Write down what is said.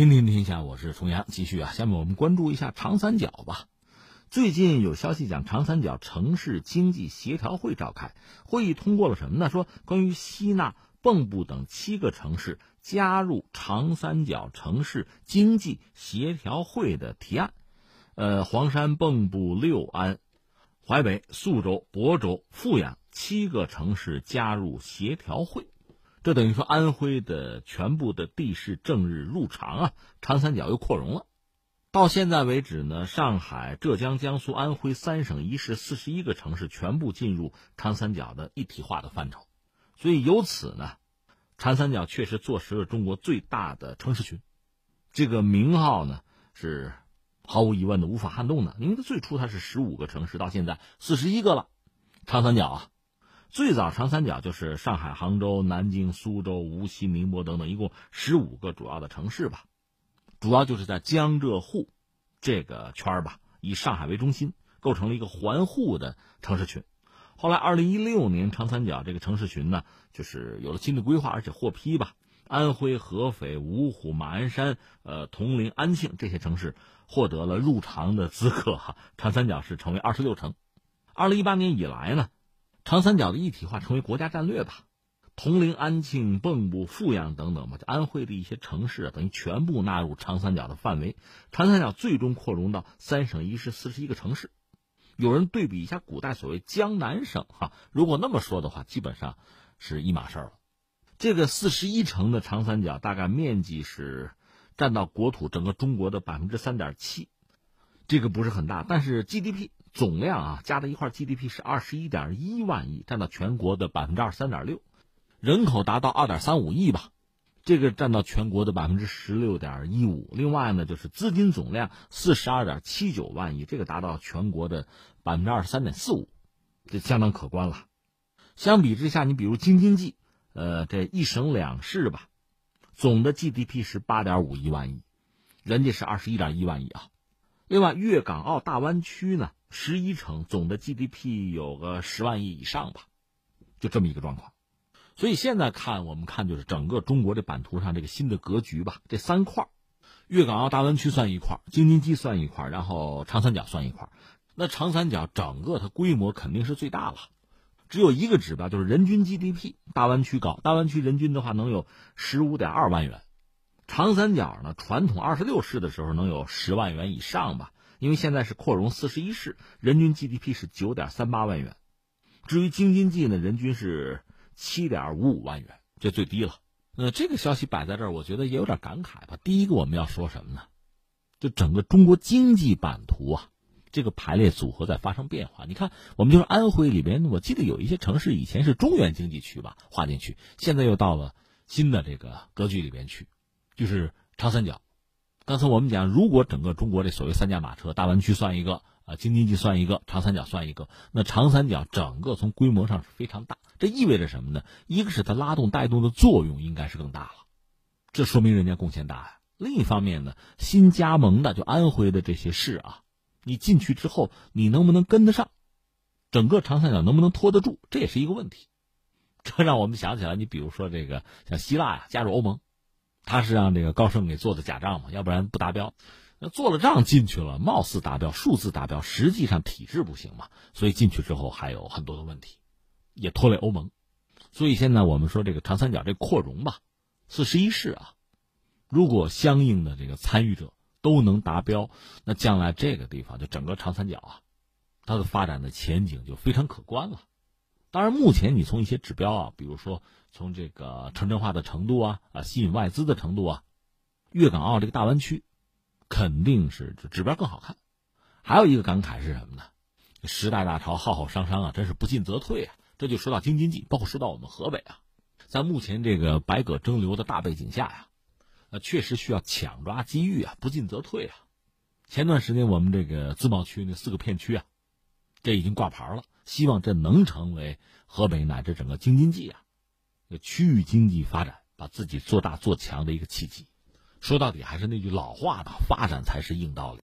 听听天下，我是重阳，继续啊。下面我们关注一下长三角吧。最近有消息讲，长三角城市经济协调会召开，会议通过了什么呢？说关于吸纳蚌埠等七个城市加入长三角城市经济协调会的提案。呃，黄山、蚌埠、六安、淮北、宿州、亳州、阜阳七个城市加入协调会。这等于说，安徽的全部的地势正日入长啊，长三角又扩容了。到现在为止呢，上海、浙江、江苏、安徽三省一市四十一个城市全部进入长三角的一体化的范畴。所以由此呢，长三角确实坐实了中国最大的城市群。这个名号呢是毫无疑问的无法撼动的，因为最初它是十五个城市，到现在四十一个了。长三角啊。最早长三角就是上海、杭州、南京、苏州、无锡、宁波等等，一共十五个主要的城市吧。主要就是在江浙沪这个圈儿吧，以上海为中心，构成了一个环沪的城市群。后来，二零一六年，长三角这个城市群呢，就是有了新的规划，而且获批吧。安徽合肥、芜湖、马鞍山、呃铜陵、安庆这些城市获得了入场的资格，哈，长三角是成为二十六城。二零一八年以来呢。长三角的一体化成为国家战略吧，铜陵、安庆、蚌埠、阜阳等等吧，就安徽的一些城市啊，等于全部纳入长三角的范围。长三角最终扩容到三省一市四十一个城市。有人对比一下古代所谓江南省哈，如果那么说的话，基本上是一码事儿了。这个四十一城的长三角大概面积是占到国土整个中国的百分之三点七，这个不是很大，但是 GDP。总量啊，加在一块 GDP 是二十一点一万亿，占到全国的百分之二十三点六，人口达到二点三五亿吧，这个占到全国的百分之十六点一五。另外呢，就是资金总量四十二点七九万亿，这个达到全国的百分之二十三点四五，这相当可观了。相比之下，你比如京津冀，呃，这一省两市吧，总的 GDP 是八点五一万亿，人家是二十一点一万亿啊。另外，粤港澳大湾区呢？十一城总的 GDP 有个十万亿以上吧，就这么一个状况。所以现在看，我们看就是整个中国这版图上这个新的格局吧。这三块粤港澳大湾区算一块京津冀算一块然后长三角算一块那长三角整个它规模肯定是最大了。只有一个指标就是人均 GDP，大湾区高，大湾区人均的话能有十五点二万元，长三角呢传统二十六市的时候能有十万元以上吧。因为现在是扩容四十一市，人均 GDP 是九点三八万元，至于京津冀呢，人均是七点五五万元，这最低了。那这个消息摆在这儿，我觉得也有点感慨吧。第一个我们要说什么呢？就整个中国经济版图啊，这个排列组合在发生变化。你看，我们就是安徽里边，我记得有一些城市以前是中原经济区吧，划进去，现在又到了新的这个格局里边去，就是长三角。刚才我们讲，如果整个中国这所谓三驾马车，大湾区算一个，啊，京津冀算一个，长三角算一个，那长三角整个从规模上是非常大。这意味着什么呢？一个是它拉动带动的作用应该是更大了，这说明人家贡献大呀。另一方面呢，新加盟的就安徽的这些市啊，你进去之后，你能不能跟得上？整个长三角能不能拖得住？这也是一个问题。这让我们想起来，你比如说这个像希腊呀，加入欧盟。他是让这个高盛给做的假账嘛，要不然不达标。那做了账进去了，貌似达标，数字达标，实际上体制不行嘛。所以进去之后还有很多的问题，也拖累欧盟。所以现在我们说这个长三角这扩容吧，四十一市啊，如果相应的这个参与者都能达标，那将来这个地方就整个长三角啊，它的发展的前景就非常可观了。当然，目前你从一些指标啊，比如说从这个城镇化的程度啊，啊吸引外资的程度啊，粤港澳这个大湾区，肯定是指标更好看。还有一个感慨是什么呢？时代大潮浩浩汤汤啊，真是不进则退啊。这就说到京津冀，包括说到我们河北啊，在目前这个百舸争流的大背景下呀，呃，确实需要抢抓机遇啊，不进则退啊。前段时间我们这个自贸区那四个片区啊，这已经挂牌了。希望这能成为河北乃至整个京津冀啊，区域经济发展把自己做大做强的一个契机。说到底还是那句老话吧，发展才是硬道理。